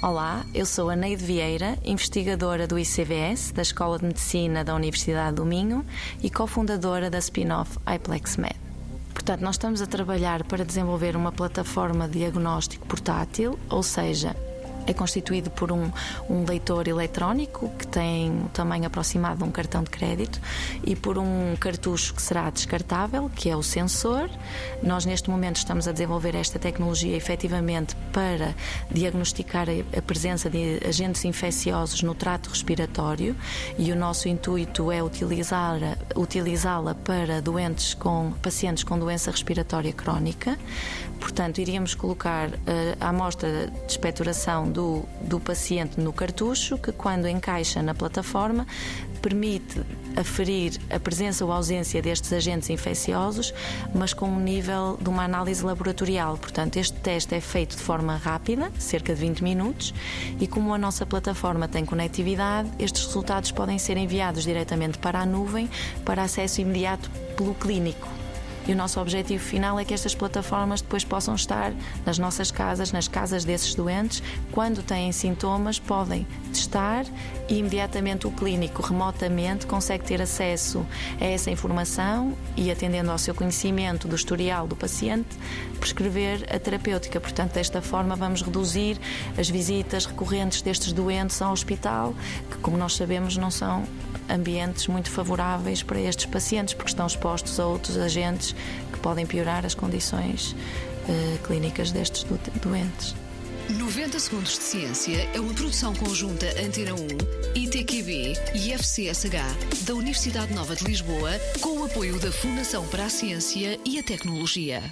Olá, eu sou a Neide Vieira, investigadora do ICVS, da Escola de Medicina da Universidade do Minho e cofundadora da spin-off iPlexMed. Portanto, nós estamos a trabalhar para desenvolver uma plataforma de diagnóstico portátil, ou seja, é constituído por um, um leitor eletrónico que tem o tamanho aproximado de um cartão de crédito e por um cartucho que será descartável, que é o sensor. Nós, neste momento, estamos a desenvolver esta tecnologia efetivamente para diagnosticar a presença de agentes infecciosos no trato respiratório e o nosso intuito é utilizá-la utilizá para doentes com pacientes com doença respiratória crónica. Portanto, iríamos colocar uh, a amostra de expectoração do, do paciente no cartucho, que quando encaixa na plataforma permite aferir a presença ou ausência destes agentes infecciosos, mas com um nível de uma análise laboratorial. Portanto, este teste é feito de forma rápida, cerca de 20 minutos, e como a nossa plataforma tem conectividade, estes resultados podem ser enviados diretamente para a nuvem para acesso imediato pelo clínico. E o nosso objetivo final é que estas plataformas depois possam estar nas nossas casas, nas casas desses doentes, quando têm sintomas, podem testar e imediatamente o clínico remotamente consegue ter acesso a essa informação e, atendendo ao seu conhecimento do historial do paciente, prescrever a terapêutica. Portanto, desta forma, vamos reduzir as visitas recorrentes destes doentes ao hospital, que, como nós sabemos, não são ambientes muito favoráveis para estes pacientes, porque estão expostos a outros agentes que podem piorar as condições uh, clínicas destes do doentes. 90 Segundos de Ciência é uma produção conjunta Antena 1, ITQB e FCSH da Universidade Nova de Lisboa, com o apoio da Fundação para a Ciência e a Tecnologia.